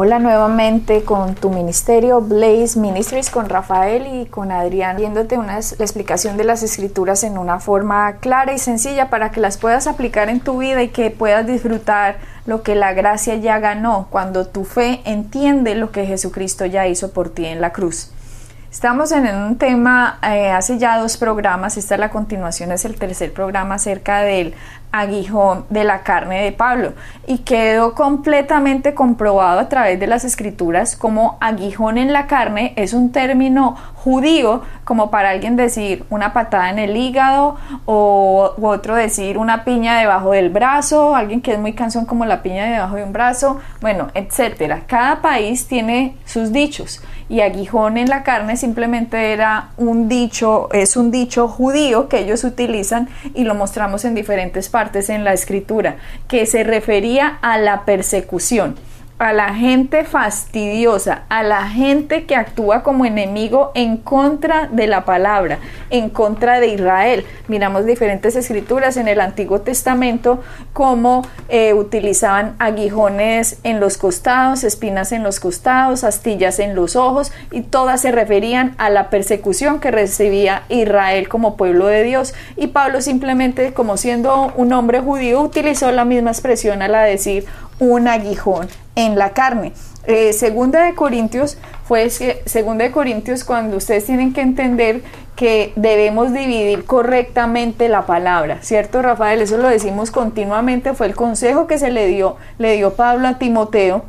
Hola nuevamente con tu ministerio Blaze Ministries con Rafael y con Adrián, viéndote una la explicación de las escrituras en una forma clara y sencilla para que las puedas aplicar en tu vida y que puedas disfrutar lo que la gracia ya ganó cuando tu fe entiende lo que Jesucristo ya hizo por ti en la cruz. Estamos en un tema, eh, hace ya dos programas, esta es la continuación, es el tercer programa acerca del aguijón de la carne de Pablo y quedó completamente comprobado a través de las escrituras como aguijón en la carne es un término judío como para alguien decir una patada en el hígado o otro decir una piña debajo del brazo, alguien que es muy cansón como la piña debajo de un brazo, bueno, etcétera. Cada país tiene sus dichos y aguijón en la carne simplemente era un dicho, es un dicho judío que ellos utilizan y lo mostramos en diferentes partes en la escritura, que se refería a la persecución a la gente fastidiosa, a la gente que actúa como enemigo en contra de la palabra, en contra de Israel. Miramos diferentes escrituras en el Antiguo Testamento cómo eh, utilizaban aguijones en los costados, espinas en los costados, astillas en los ojos y todas se referían a la persecución que recibía Israel como pueblo de Dios. Y Pablo simplemente como siendo un hombre judío utilizó la misma expresión al decir un aguijón en la carne. Eh, segunda de Corintios fue segunda de Corintios cuando ustedes tienen que entender que debemos dividir correctamente la palabra, ¿cierto Rafael? Eso lo decimos continuamente, fue el consejo que se le dio, le dio Pablo a Timoteo,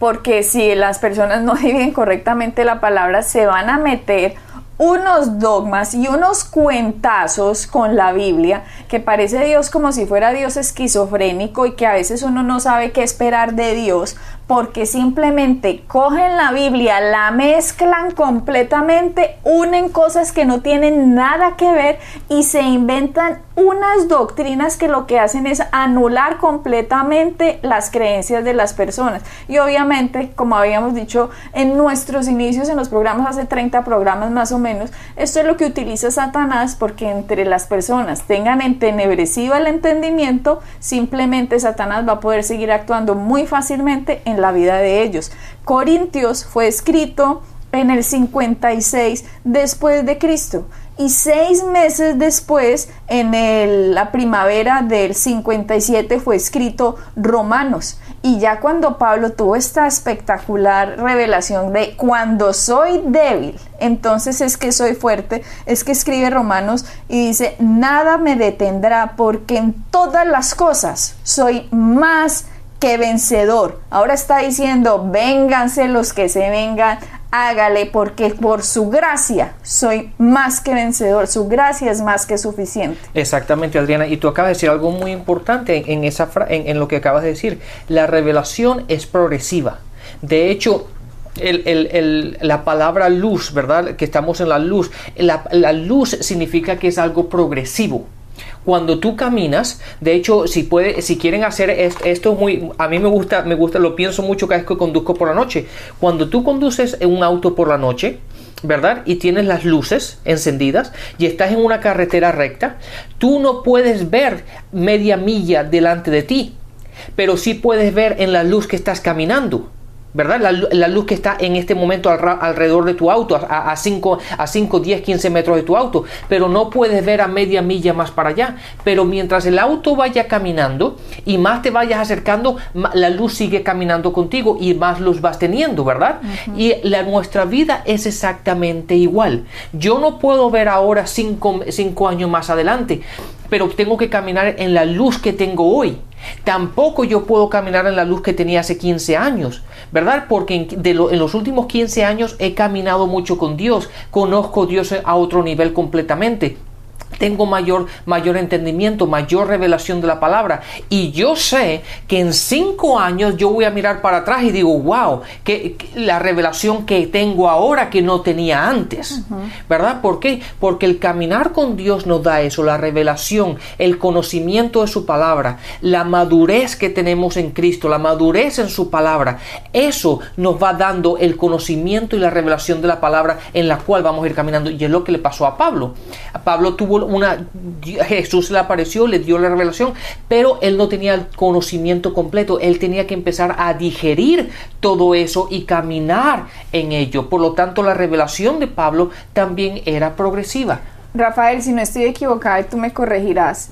porque si las personas no dividen correctamente la palabra, se van a meter unos dogmas y unos cuentazos con la Biblia que parece Dios como si fuera Dios esquizofrénico y que a veces uno no sabe qué esperar de Dios porque simplemente cogen la Biblia, la mezclan completamente, unen cosas que no tienen nada que ver y se inventan unas doctrinas que lo que hacen es anular completamente las creencias de las personas. Y obviamente, como habíamos dicho en nuestros inicios en los programas, hace 30 programas más o menos, esto es lo que utiliza Satanás porque entre las personas tengan entenebrecido el entendimiento, simplemente Satanás va a poder seguir actuando muy fácilmente en la vida de ellos. Corintios fue escrito en el 56 después de Cristo y seis meses después, en la primavera del 57, fue escrito Romanos. Y ya cuando Pablo tuvo esta espectacular revelación de cuando soy débil, entonces es que soy fuerte, es que escribe Romanos y dice, nada me detendrá porque en todas las cosas soy más vencedor. Ahora está diciendo, vénganse los que se vengan, hágale porque por su gracia soy más que vencedor, su gracia es más que suficiente. Exactamente, Adriana, y tú acabas de decir algo muy importante en, esa en, lo que acabas de decir, la revelación es progresiva. De hecho, la palabra luz, ¿verdad? Que estamos en la luz. la luz significa que es algo progresivo cuando tú caminas, de hecho, si puede, si quieren hacer esto, muy, a mí me gusta, me gusta, lo pienso mucho cada vez que conduzco por la noche. Cuando tú conduces un auto por la noche, ¿verdad? Y tienes las luces encendidas y estás en una carretera recta, tú no puedes ver media milla delante de ti, pero sí puedes ver en la luz que estás caminando. ¿Verdad? La, luz que está en este momento alrededor de tu auto, a 5, a 5, 10, 15 metros de tu auto, pero no puedes ver a media milla más para allá. Pero mientras el auto vaya caminando y más te vayas acercando, la luz sigue caminando contigo y más luz vas teniendo, ¿verdad? Y la, nuestra vida es exactamente igual. Yo no puedo ver ahora 5 años más adelante, pero tengo que caminar en la luz que tengo hoy. Tampoco yo puedo caminar en la luz que tenía hace 15 años, ¿verdad? Porque en, en los últimos 15 años he caminado mucho con Dios, conozco a Dios a otro nivel completamente. Tengo mayor, mayor entendimiento, mayor revelación de la palabra. Y yo sé que en cinco años yo voy a mirar para atrás y digo, wow, que, la revelación que tengo ahora que no tenía antes. ¿Verdad? ¿Por qué? Porque el caminar con Dios nos da eso, la revelación, el conocimiento de su palabra, la madurez que tenemos en Cristo, la madurez en su palabra. Eso nos va dando el conocimiento y la revelación de la palabra en la cual vamos a ir caminando. Y es lo que le pasó a Pablo. A Pablo tuvo Jesús le apareció, le dio la revelación, pero él no tenía el conocimiento completo, él tenía que empezar a digerir todo eso y caminar en ello. Por lo tanto, la revelación de Pablo también era progresiva. Rafael, si no estoy equivocada, tú me corregirás.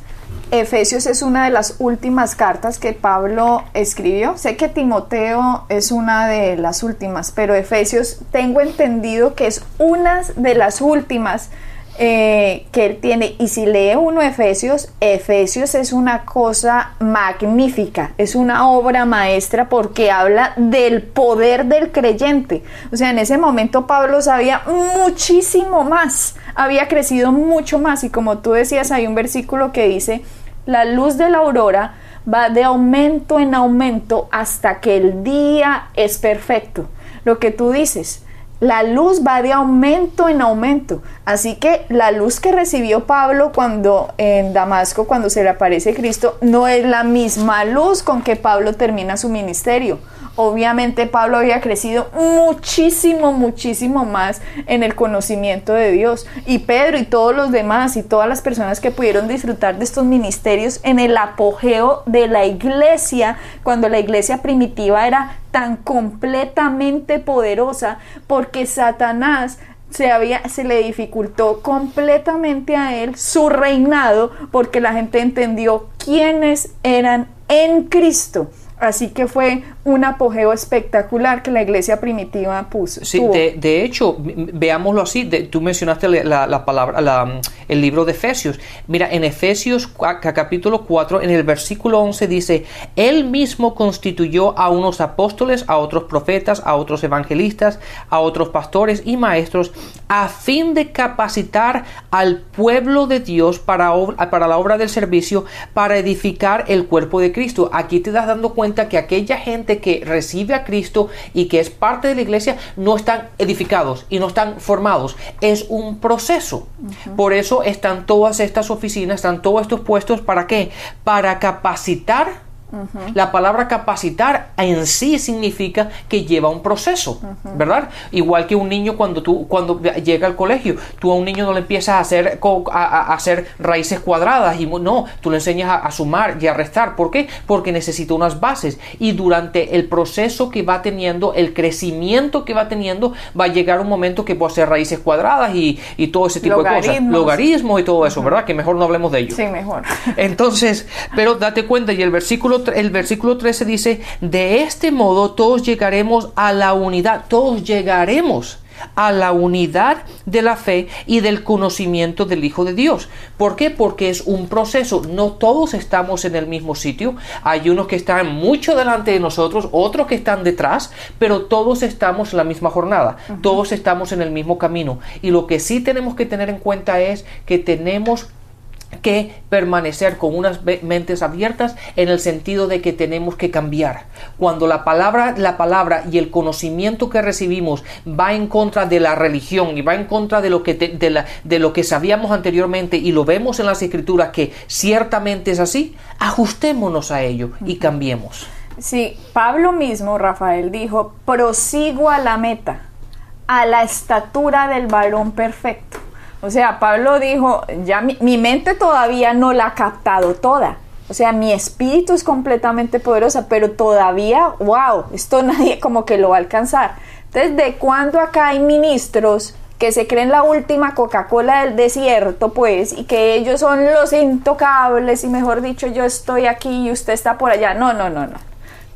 Efesios es una de las últimas cartas que Pablo escribió. Sé que Timoteo es una de las últimas, pero Efesios tengo entendido que es una de las últimas eh, que él tiene. Y si lee uno Efesios, Efesios es una cosa magnífica, es una obra maestra porque habla del poder del creyente. O sea, en ese momento Pablo sabía muchísimo más, había crecido mucho más. Y como tú decías, hay un versículo que dice, la luz de la aurora va de aumento en aumento hasta que el día es perfecto. Lo que tú dices, la luz va de aumento en aumento. Así que la luz que recibió Pablo cuando en Damasco, cuando se le aparece Cristo, no es la misma luz con que Pablo termina su ministerio. Obviamente Pablo había crecido muchísimo, muchísimo más en el conocimiento de Dios. Y Pedro y todos los demás y todas las personas que pudieron disfrutar de estos ministerios en el apogeo de la iglesia, cuando la iglesia primitiva era tan completamente poderosa, porque Satanás se, había, se le dificultó completamente a él su reinado porque la gente entendió quiénes eran en Cristo. Así que fue un apogeo espectacular que la iglesia primitiva puso. Sí, de, hecho, veámoslo así, tú mencionaste la, palabra, el libro de Efesios. Mira, en Efesios capítulo 4, en el versículo 11 dice, Él mismo constituyó a unos apóstoles, a otros profetas, a otros evangelistas, a otros pastores y maestros, a fin de capacitar al pueblo de Dios para, para la obra del servicio, para edificar el cuerpo de Cristo. Aquí te das dando cuenta que aquella gente que recibe a Cristo y que es parte de la iglesia no están edificados y no están formados. Es un proceso. Por eso están todas estas oficinas, están todos estos puestos. ¿Para qué? Para capacitar la palabra capacitar en sí significa que lleva un proceso, ¿verdad? Igual que un niño cuando tú cuando llega al colegio, tú a un niño no le empiezas a hacer a, hacer raíces cuadradas y no, tú le enseñas a, sumar y a restar, ¿por qué? Porque necesita unas bases y durante el proceso que va teniendo, el crecimiento que va teniendo, va a llegar un momento que puede hacer raíces cuadradas y, todo ese tipo de cosas, logaritmos y todo eso, ¿verdad? Que mejor no hablemos de ello. Sí, mejor. Entonces, pero date cuenta y el versículo el versículo 13 dice, de este modo todos llegaremos a la unidad, todos llegaremos a la unidad de la fe y del conocimiento del Hijo de Dios. ¿Por qué? Porque es un proceso. No todos estamos en el mismo sitio. Hay unos que están mucho delante de nosotros, otros que están detrás, pero todos estamos en la misma jornada. Todos estamos en el mismo camino. Y lo que sí tenemos que tener en cuenta es que tenemos que permanecer con unas mentes abiertas en el sentido de que tenemos que cambiar. Cuando la palabra, la palabra y el conocimiento que recibimos va en contra de la religión y va en contra de lo que, de, la, de lo que sabíamos anteriormente y lo vemos en las escrituras que ciertamente es así, ajustémonos a ello y cambiemos. Sí, Pablo mismo, Rafael, dijo, prosigo a la meta, a la estatura del varón perfecto. O sea, Pablo dijo, ya mi, mente todavía no la ha captado toda. O sea, mi espíritu es completamente poderosa, pero todavía, wow, esto nadie como que lo va a alcanzar. Entonces, ¿de cuándo acá hay ministros que se creen la última Coca-Cola del desierto, pues, y que ellos son los intocables y mejor dicho, yo estoy aquí y usted está por allá? No, no, no, no.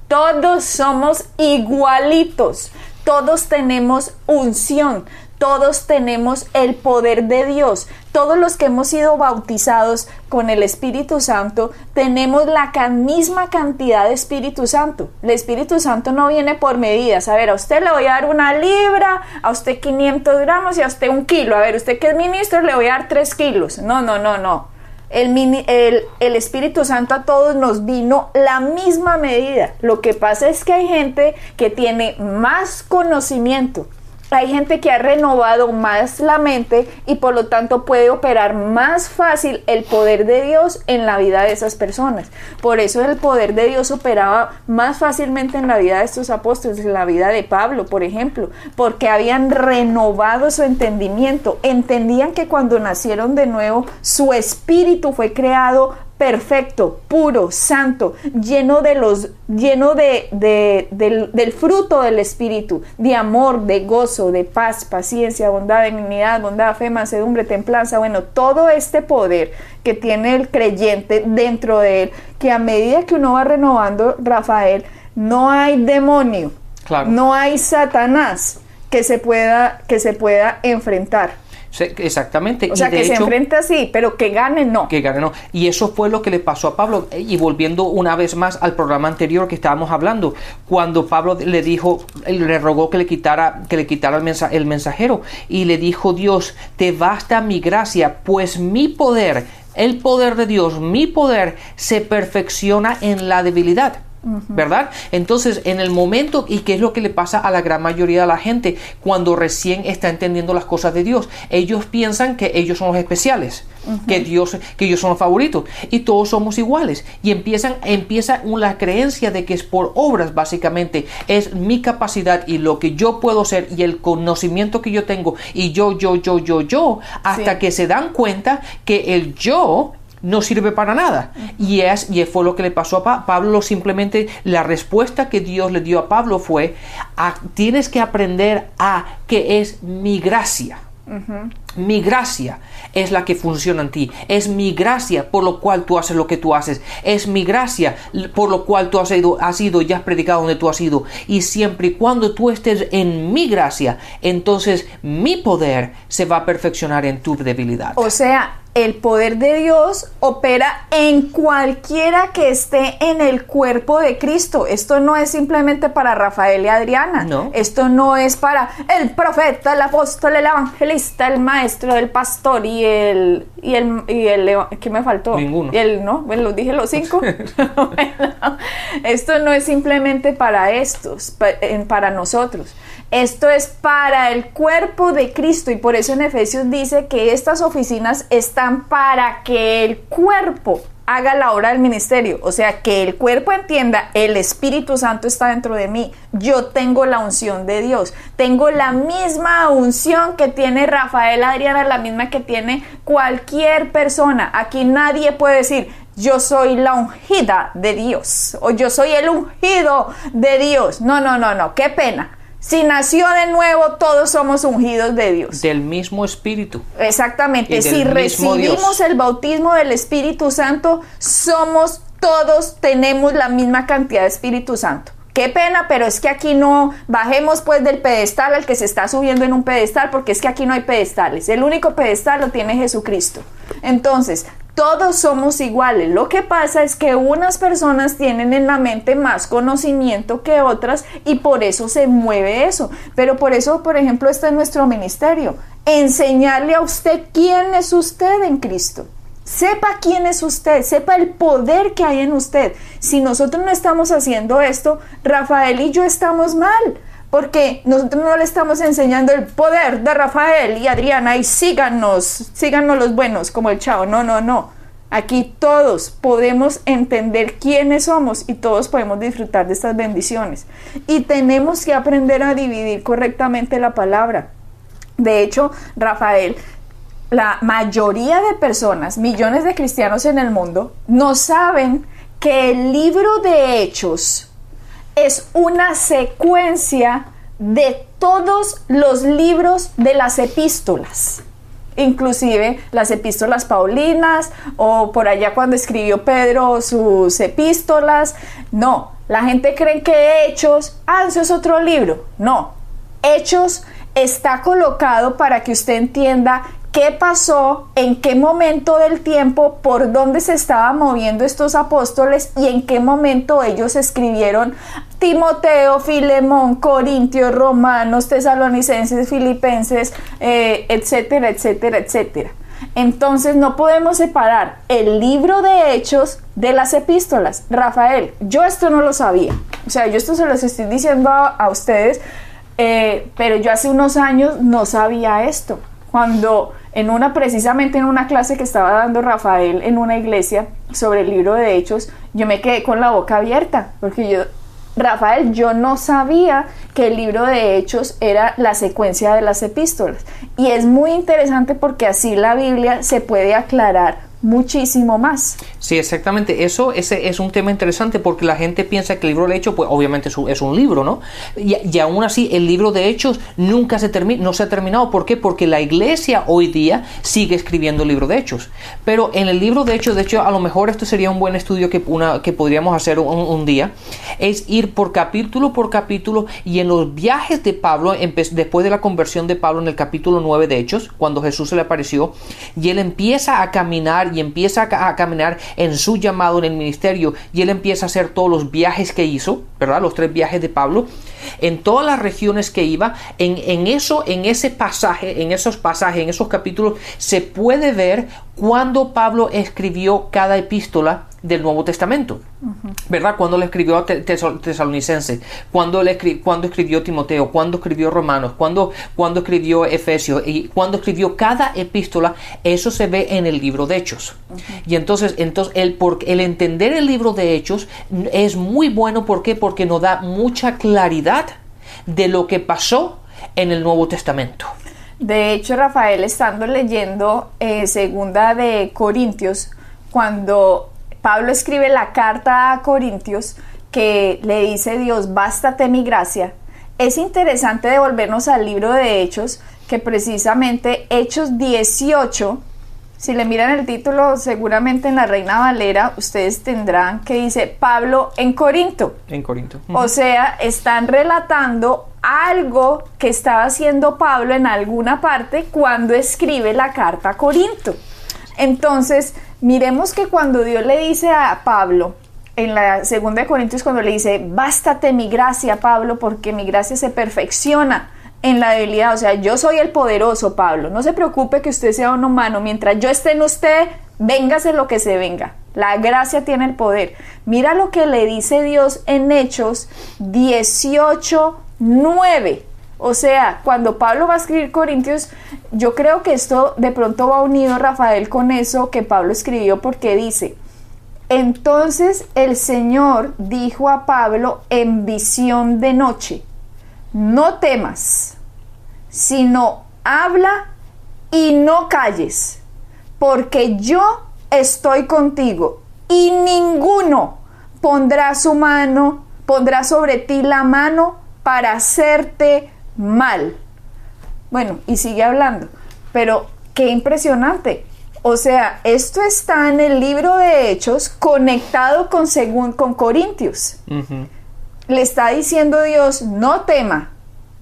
Todos somos igualitos. Todos tenemos unción, todos tenemos el poder de Dios. Todos los que hemos sido bautizados con el Espíritu Santo tenemos la misma cantidad de Espíritu Santo. El Espíritu Santo no viene por medidas. A ver, a usted le voy a dar una libra, a usted 500 gramos y a usted un kilo. A ver, usted que es ministro le voy a dar 3 kilos. No, no, no, no. El, el, el, Espíritu Santo a todos nos vino la misma medida. Lo que pasa es que hay gente que tiene más conocimiento, hay gente que ha renovado más la mente y por lo tanto puede operar más fácil el poder de Dios en la vida de esas personas. Por eso el poder de Dios operaba más fácilmente en la vida de estos apóstoles, en la vida de Pablo, por ejemplo, porque habían renovado su entendimiento, entendían que cuando nacieron de nuevo su espíritu fue creado perfecto, puro, santo, lleno de los, lleno de, del, del, fruto del Espíritu, de amor, de gozo, de paz, paciencia, bondad, benignidad, bondad, fe, mansedumbre, templanza, bueno, todo este poder que tiene el creyente dentro de él, que a medida que uno va renovando, Rafael, no hay demonio, no hay Satanás que se pueda, que se pueda enfrentar. Exactamente. O sea, que se enfrenta sí, pero que gane no. Que gane no. Y eso fue lo que le pasó a Pablo. Y volviendo una vez más al programa anterior que estábamos hablando, cuando Pablo le dijo, le rogó que le quitara, que le quitara el, el mensajero, y le dijo Dios, te basta mi gracia, pues mi poder, el poder de Dios, mi poder, se perfecciona en la debilidad. ¿Verdad? Entonces, en el momento, y qué es lo que le pasa a la gran mayoría de la gente cuando recién está entendiendo las cosas de Dios, ellos piensan que ellos son los especiales, que Dios, que ellos son los favoritos, y todos somos iguales, y empiezan, empieza una creencia de que es por obras, básicamente, es mi capacidad y lo que yo puedo ser y el conocimiento que yo tengo, y yo, yo, yo, yo, yo, hasta que se dan cuenta que el yo no sirve para nada. Y, es, y fue lo que le pasó a Pablo. Simplemente la respuesta que Dios le dio a Pablo fue, tienes que aprender a que es mi gracia. Mi gracia es la que funciona en ti. Es mi gracia por lo cual tú haces lo que tú haces. Es mi gracia por lo cual tú has ido, has ido y has predicado donde tú has ido. Y siempre y cuando tú estés en mi gracia, entonces mi poder se va a perfeccionar en tu debilidad. O sea, el poder de Dios opera en cualquiera que esté en el cuerpo de Cristo. Esto no es simplemente para Rafael y Adriana. No. Esto no es para el profeta, el apóstol, el evangelista, el maestro, el pastor y el y el y el ¿qué me faltó? Ninguno. Y el no, bueno, dije los cinco. esto no es simplemente para estos, para nosotros. Esto es para el cuerpo de Cristo y por eso en Efesios dice que estas oficinas están para que el cuerpo haga la obra del ministerio, o sea, que el cuerpo entienda, el Espíritu Santo está dentro de mí, yo tengo la unción de Dios, tengo la misma unción que tiene Rafael Adriana, la misma que tiene cualquier persona. Aquí nadie puede decir, yo soy la ungida de Dios o yo soy el ungido de Dios. No, no, no, no, qué pena. Si nació de nuevo, todos somos ungidos de Dios. Del mismo Espíritu. Exactamente. Si recibimos el bautismo del Espíritu Santo, somos todos, tenemos la misma cantidad de Espíritu Santo. Qué pena, pero es que aquí no bajemos pues del pedestal al que se está subiendo en un pedestal, porque es que aquí no hay pedestales. El único pedestal lo tiene Jesucristo. Entonces, todos somos iguales. Lo que pasa es que unas personas tienen en la mente más conocimiento que otras y por eso se mueve eso. Pero por eso, por ejemplo, está en nuestro ministerio. Enseñarle a usted quién es usted en Cristo. Sepa quién es usted, sepa el poder que hay en usted. Si nosotros no estamos haciendo esto, Rafael y yo estamos mal porque nosotros no le estamos enseñando el poder de Rafael y Adriana y síganos, síganos los buenos como el chavo. No, no, no. Aquí todos podemos entender quiénes somos y todos podemos disfrutar de estas bendiciones. Y tenemos que aprender a dividir correctamente la palabra. De hecho, Rafael, la mayoría de personas, millones de cristianos en el mundo, no saben que el libro de hechos es una secuencia de todos los libros de las epístolas inclusive las epístolas paulinas o por allá cuando escribió Pedro sus epístolas. No, la gente cree que Hechos, ah, eso es otro libro. No, Hechos está colocado para que usted entienda qué pasó, en qué momento del tiempo, por dónde se estaban moviendo estos apóstoles y en qué momento ellos escribieron Timoteo, Filemón, Corintios, Romanos, Tesalonicenses, Filipenses, eh, etcétera, etcétera, etcétera. Entonces no podemos separar el libro de hechos de las epístolas. Rafael, yo esto no lo sabía. O sea, yo esto se los estoy diciendo a, ustedes, eh, pero yo hace unos años no sabía esto. Cuando en una, precisamente en una clase que estaba dando Rafael en una iglesia sobre el libro de Hechos, yo me quedé con la boca abierta, porque yo, Rafael, yo no sabía que el libro de Hechos era la secuencia de las epístolas. Y es muy interesante porque así la Biblia se puede aclarar muchísimo más. Sí, exactamente. Eso ese es un tema interesante porque la gente piensa que el libro de Hechos, pues obviamente es un, libro, ¿no? Y, aún así, el libro de Hechos nunca se termina, no se ha terminado. ¿Por qué? Porque la iglesia hoy día sigue escribiendo el libro de Hechos. Pero en el libro de Hechos, de hecho, a lo mejor esto sería un buen estudio que, una, que podríamos hacer un, día, es ir por capítulo por capítulo y en los viajes de Pablo, después de la conversión de Pablo en el capítulo 9 de Hechos, cuando Jesús se le apareció, y él empieza a caminar y empieza a, caminar en su llamado en el ministerio y él empieza a hacer todos los viajes que hizo, ¿verdad? Los tres viajes de Pablo, en todas las regiones que iba, en, en eso, en ese pasaje, en esos pasajes, en esos capítulos, se puede ver cuando Pablo escribió cada epístola del Nuevo Testamento, ¿verdad? Cuando le escribió a Tesalonicense, cuando, le cuando escribió Timoteo, cuando escribió Romanos, cuando, cuando escribió Efesios y cuando escribió cada epístola, eso se ve en el libro de Hechos. Y entonces, entonces el, el entender el libro de Hechos es muy bueno, ¿por qué? Porque nos da mucha claridad de lo que pasó en el Nuevo Testamento. De hecho, Rafael, estando leyendo eh, segunda de Corintios, cuando Pablo escribe la carta a Corintios que le dice Dios, bástate mi gracia, es interesante devolvernos al libro de Hechos, que precisamente Hechos 18, si le miran el título, seguramente en la Reina Valera, ustedes tendrán que dice Pablo en Corinto. En Corinto. O sea, están relatando algo que estaba haciendo Pablo en alguna parte cuando escribe la carta a Corinto. Entonces, miremos que cuando Dios le dice a Pablo, en la segunda de Corintios, cuando le dice, bástate mi gracia, Pablo, porque mi gracia se perfecciona en la debilidad. O sea, yo soy el poderoso, Pablo. No se preocupe que usted sea un humano. Mientras yo esté en usted, véngase lo que se venga. La gracia tiene el poder. Mira lo que le dice Dios en Hechos 18, 9. O sea, cuando Pablo va a escribir Corintios, yo creo que esto de pronto va unido Rafael con eso que Pablo escribió porque dice, entonces el Señor dijo a Pablo en visión de noche, no temas, sino habla y no calles, porque yo estoy contigo y ninguno pondrá su mano, pondrá sobre ti la mano para hacerte mal. Bueno, y sigue hablando, pero qué impresionante. O sea, esto está en el libro de Hechos conectado con, según, con Corintios. Le está diciendo Dios, no tema,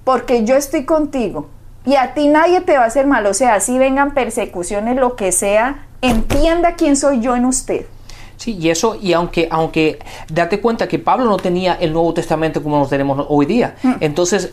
porque yo estoy contigo. Y a ti nadie te va a hacer mal. O sea, si vengan persecuciones, lo que sea, entienda quién soy yo en usted. Sí, y eso, y aunque, aunque date cuenta que Pablo no tenía el Nuevo Testamento como lo tenemos hoy día, mm. entonces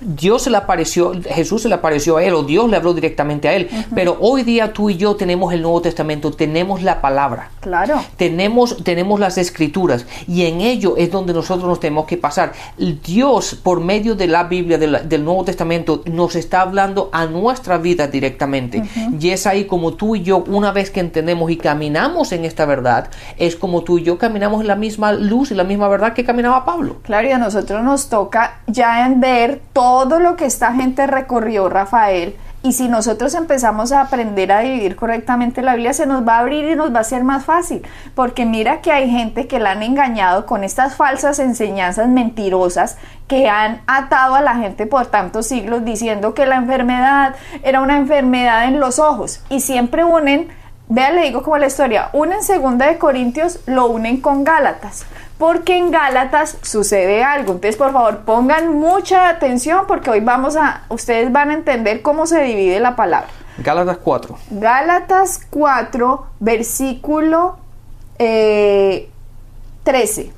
Dios se le apareció, Jesús se le apareció a él, o Dios le habló directamente a él, pero hoy día tú y yo tenemos el Nuevo Testamento, tenemos la palabra, claro, tenemos, tenemos las escrituras, y en ello es donde nosotros nos tenemos que pasar. Dios, por medio de la Biblia, del Nuevo Testamento, nos está hablando a nuestra vida directamente, y es ahí como tú y yo, una vez que entendemos y caminamos en esta verdad, es como tú y yo caminamos en la misma luz y la misma verdad que caminaba Pablo. Claro, y a nosotros nos toca ya en ver todo lo que esta gente recorrió, Rafael, y si nosotros empezamos a aprender a dividir correctamente la Biblia, se nos va a abrir y nos va a ser más fácil. Porque mira que hay gente que la han engañado con estas falsas enseñanzas mentirosas que han atado a la gente por tantos siglos diciendo que la enfermedad era una enfermedad en los ojos. Y siempre unen Vea, le digo como la historia, una en segunda de Corintios lo unen con Gálatas, porque en Gálatas sucede algo. Entonces, por favor, pongan mucha atención porque hoy vamos a, ustedes van a entender cómo se divide la palabra. Gálatas 4. Gálatas 4, versículo eh, 13.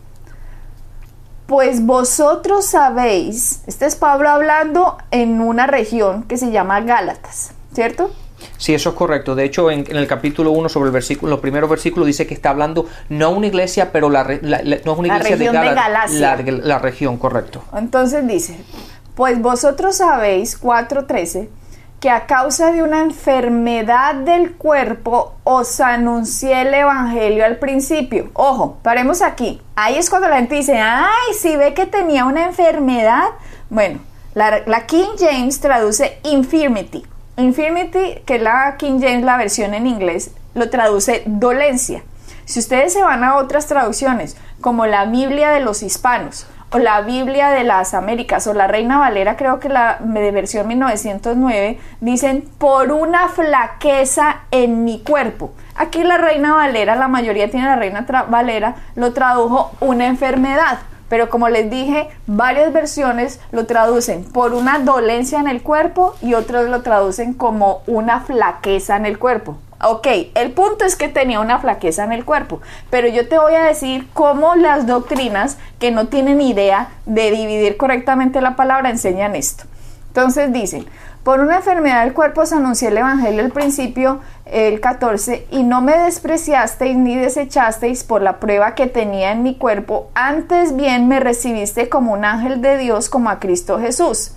Pues vosotros sabéis, este es Pablo hablando en una región que se llama Gálatas, ¿cierto? Sí, eso es correcto. De hecho, en, en el capítulo 1 sobre el versículo, los primeros versículos dice que está hablando no una iglesia, pero la, re- la- la- no es una La iglesia región de, de Gala- Galacia. La, la región, correcto. Entonces dice, pues vosotros sabéis, 4.13, que a causa de una enfermedad del cuerpo os anuncié el Evangelio al principio. Ojo, paremos aquí. Ahí es cuando la gente dice, ay, si ve que tenía una enfermedad. Bueno, la King James traduce infirmity. Infirmity, que es la King James, la versión en inglés, lo traduce dolencia. Si ustedes se van a otras traducciones, como la Biblia de los hispanos, o la Biblia de las Américas, o la Reina Valera, creo que la de versión 1909, dicen por una flaqueza en mi cuerpo. Aquí la Reina Valera, la mayoría tiene la Reina Valera, lo tradujo una enfermedad. Pero como les dije, varias versiones lo traducen por una dolencia en el cuerpo y otros lo traducen como una flaqueza en el cuerpo. Ok, el punto es que tenía una flaqueza en el cuerpo, pero yo te voy a decir cómo las doctrinas que no tienen idea de dividir correctamente la palabra enseñan esto. Entonces dicen, por una enfermedad del cuerpo os anuncié el Evangelio al principio, el 14, y no me despreciasteis ni desechasteis por la prueba que tenía en mi cuerpo, antes bien me recibiste como un ángel de Dios, como a Cristo Jesús.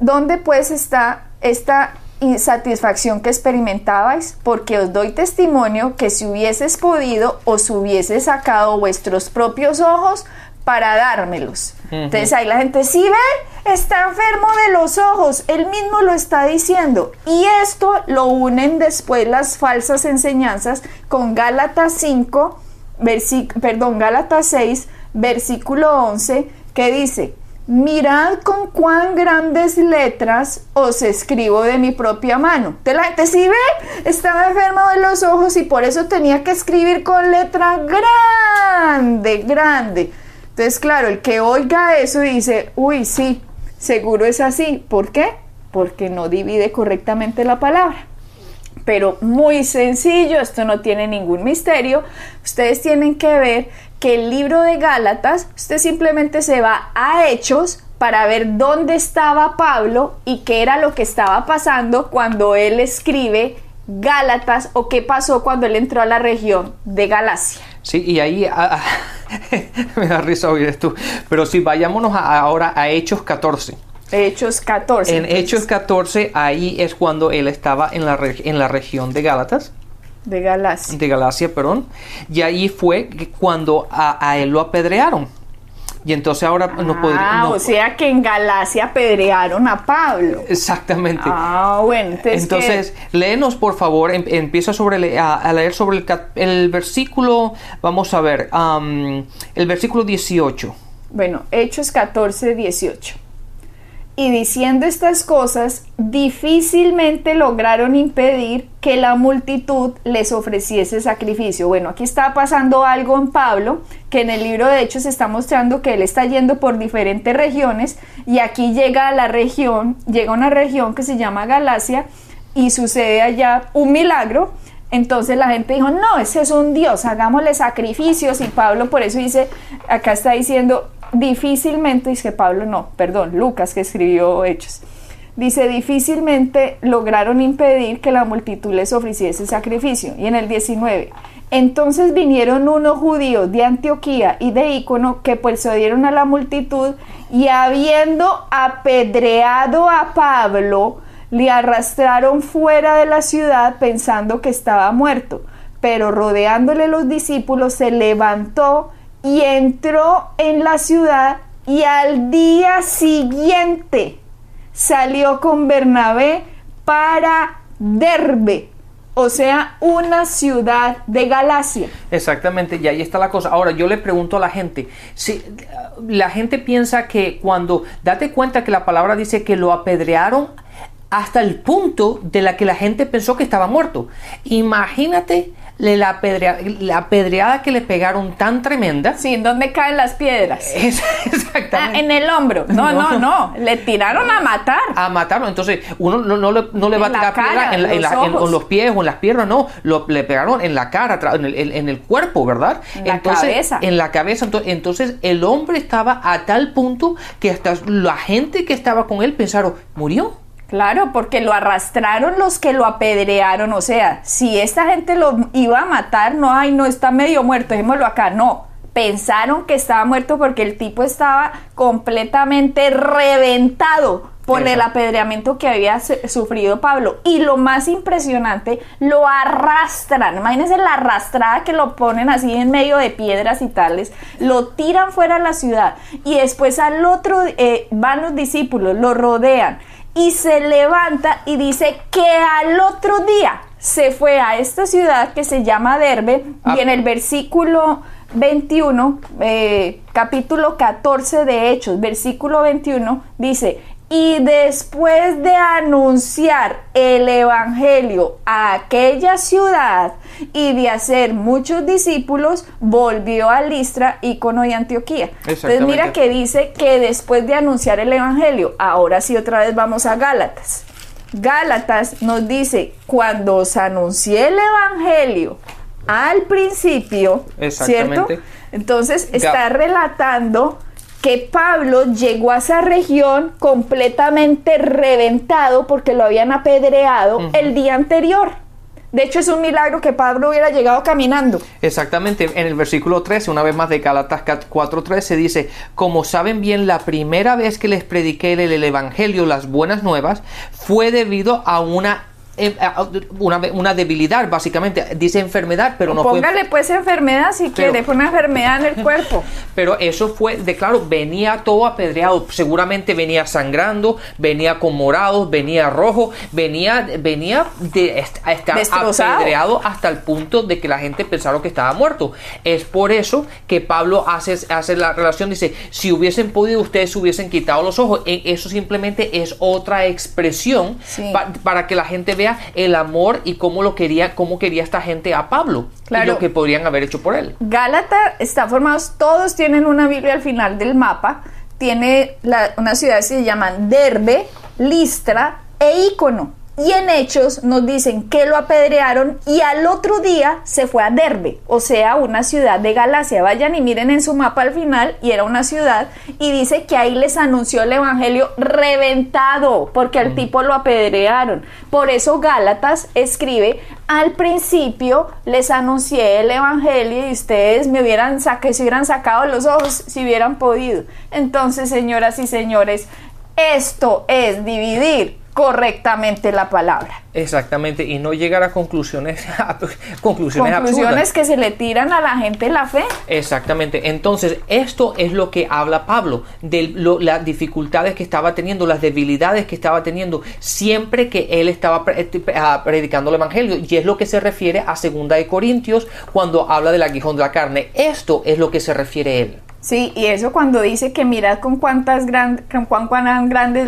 ¿Dónde pues está esta insatisfacción que experimentabais? Porque os doy testimonio que si hubieses podido, os hubiese sacado vuestros propios ojos para dármelos. Entonces ahí la gente, sí ve, está enfermo de los ojos, él mismo lo está diciendo. Y esto lo unen después las falsas enseñanzas con Gálatas 5, versi- perdón, Gálatas 6, versículo 11, que dice, Mirad con cuán grandes letras os escribo de mi propia mano. De la gente, si ve, estaba enfermo de los ojos y por eso tenía que escribir con letra grande, grande. Entonces, claro, el que oiga eso dice, uy, sí, seguro es así. ¿Por qué? Porque no divide correctamente la palabra pero muy sencillo, esto no tiene ningún misterio. Ustedes tienen que ver que el libro de Gálatas, usted simplemente se va a Hechos para ver dónde estaba Pablo y qué era lo que estaba pasando cuando él escribe Gálatas o qué pasó cuando él entró a la región de Galacia. Sí, y ahí ah, me da risa oír esto. Pero sí, vayámonos a- ahora a Hechos 14. Hechos 14. En entonces, Hechos 14, ahí es cuando él estaba en la, en la región de Gálatas, de Galacia. de Galacia, perdón, y ahí fue cuando a, a él lo apedrearon. Y entonces ahora nos podría... Ah, no- o sea que en Galacia apedrearon a Pablo. Exactamente. Ah, bueno, entonces, Entonces, léenos por favor, em- empieza sobre a, a leer sobre el, versículo, vamos a ver, el versículo 18. Bueno, Hechos 14, 18. Y diciendo estas cosas, difícilmente lograron impedir que la multitud les ofreciese sacrificio. Bueno, aquí está pasando algo en Pablo, que en el libro de Hechos está mostrando que él está yendo por diferentes regiones y aquí llega a la región, llega a una región que se llama Galacia y sucede allá un milagro. Entonces la gente dijo, no, ese es un Dios, hagámosle sacrificios. Y Pablo por eso dice, acá está diciendo, difícilmente, dice Pablo, no, perdón, Lucas que escribió Hechos. Dice, difícilmente lograron impedir que la multitud les ofreciese sacrificio. Y en el 19, entonces vinieron unos judíos de Antioquía y de Ícono que persuadieron a la multitud y habiendo apedreado a Pablo, le arrastraron fuera de la ciudad pensando que estaba muerto. Pero rodeándole los discípulos se levantó y entró en la ciudad y al día siguiente salió con Bernabé para Derbe, o sea, una ciudad de Galacia. Exactamente, y ahí está la cosa. Ahora yo le pregunto a la gente, si la gente piensa que cuando, date cuenta que la palabra dice que lo apedrearon hasta el punto de la que la gente pensó que estaba muerto. Imagínate la, la pedreada que le pegaron tan tremenda. Sí, ¿en dónde caen las piedras? exactamente. Ah, en el hombro. No, no, no, Le tiraron a matar. A matarlo. Entonces, uno no, le, no le va a tirar piedra en, los pies o en las piernas, no. Lo, le pegaron en la cara, en el, en el cuerpo, ¿verdad? En la cabeza. En la cabeza. Entonces, el hombre estaba a tal punto que hasta la gente que estaba con él pensaron, murió. Claro, porque lo arrastraron los que lo apedrearon. O sea, si esta gente lo iba a matar, no, ay, no está medio muerto, dejémoslo acá. No, pensaron que estaba muerto porque el tipo estaba completamente reventado por el apedreamiento que había sufrido Pablo. Y lo más impresionante, lo arrastran. Imagínense la arrastrada que lo ponen así en medio de piedras y tales. Lo tiran fuera de la ciudad. Y después al otro eh, van los discípulos, lo rodean y se levanta y dice que al otro día se fue a esta ciudad que se llama Derbe y ah. en el versículo 21, eh, capítulo 14 de Hechos, versículo 21, dice, y después de anunciar el Evangelio a aquella ciudad y de hacer muchos discípulos, volvió a Listra, Icono y Antioquía. Entonces mira que dice que después de anunciar el Evangelio, ahora sí otra vez vamos a Gálatas. Gálatas nos dice, cuando os anuncié el Evangelio al principio, ¿cierto? Entonces está relatando que Pablo llegó a esa región completamente reventado porque lo habían apedreado el día anterior. De hecho, es un milagro que Pablo hubiera llegado caminando. Exactamente. En el versículo 13, una vez más de Galatas 4:13, dice, como saben bien, la primera vez que les prediqué el Evangelio, las buenas nuevas, fue debido a una una, una, debilidad, básicamente. Dice enfermedad, pero no Póngale pues enfermedad si quiere, fue una enfermedad en el cuerpo. Pero eso fue, de claro, venía todo apedreado. Seguramente venía sangrando, venía con morados, venía rojo, venía, venía de estar apedreado hasta el punto de que la gente pensaron que estaba muerto. Es por eso que Pablo hace, hace la relación, dice, si hubiesen podido, ustedes hubiesen quitado los ojos. E, eso simplemente es otra expresión para que la gente vea el amor y cómo lo quería, cómo quería esta gente a Pablo y lo que podrían haber hecho por él. Gálata está formado, todos tienen una Biblia al final del mapa, tiene una ciudad que se llaman Derbe, Listra e Ícono. Y en Hechos nos dicen que lo apedrearon y al otro día se fue a Derbe, o sea, una ciudad de Galacia. Vayan y miren en su mapa al final y era una ciudad y dice que ahí les anunció el Evangelio reventado porque al mm. tipo lo apedrearon. Por eso Gálatas escribe, al principio les anuncié el Evangelio y ustedes me hubieran, se hubieran sacado los ojos si hubieran podido. Entonces, señoras y señores, esto es dividir correctamente la palabra. Exactamente, y no llegar a conclusiones, conclusiones, conclusiones que se le tiran a la gente la fe. Exactamente, entonces esto es lo que habla Pablo, de las dificultades que estaba teniendo, las debilidades que estaba teniendo siempre que él estaba ah, predicando el Evangelio, y es lo que se refiere a Segunda de Corintios cuando habla del aguijón de la carne. Esto es lo que se refiere él. Sí, y eso cuando dice que mirad con cuántas con cuán, grandes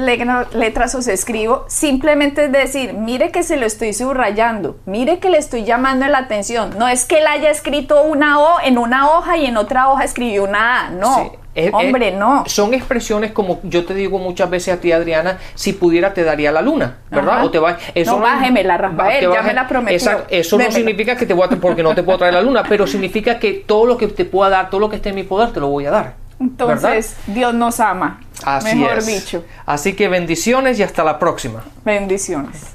letras os escribo, simplemente es decir, mire que se lo estoy subrayando, mire que le estoy llamando la atención. No es que él haya escrito una O en una hoja y en otra hoja escribió una A, no. Hombre, no. Son expresiones como yo te digo muchas veces a ti, Adriana, si pudiera te daría la luna, ¿verdad? O te va, eso no, bájeme la Rafael, ya me la prometió. eso no significa que te voy a, porque no te puedo traer la luna, pero significa que todo lo que te pueda dar, todo lo que esté en mi poder, te lo voy a dar. Entonces, Dios nos ama. Así mejor dicho. Así que bendiciones y hasta la próxima. Bendiciones.